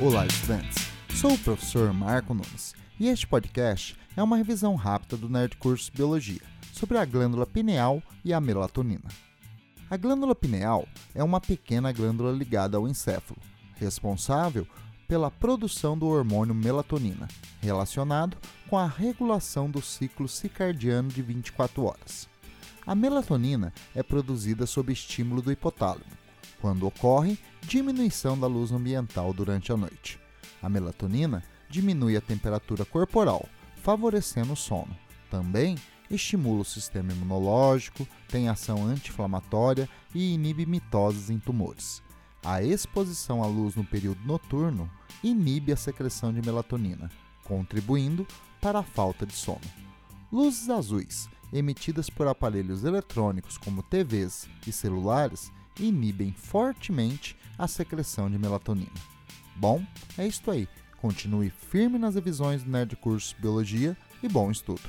Olá, estudantes! Sou o professor Marco Nunes e este podcast é uma revisão rápida do Nerd Curso Biologia sobre a glândula pineal e a melatonina. A glândula pineal é uma pequena glândula ligada ao encéfalo, responsável pela produção do hormônio melatonina, relacionado com a regulação do ciclo circadiano de 24 horas. A melatonina é produzida sob estímulo do hipotálamo, quando ocorre diminuição da luz ambiental durante a noite. A melatonina diminui a temperatura corporal, favorecendo o sono. Também estimula o sistema imunológico, tem ação anti-inflamatória e inibe mitoses em tumores. A exposição à luz no período noturno inibe a secreção de melatonina, contribuindo para a falta de sono. Luzes azuis, emitidas por aparelhos eletrônicos como TVs e celulares, inibem fortemente a secreção de melatonina. Bom, é isto aí. Continue firme nas revisões do Nerd Curso Biologia e bom estudo!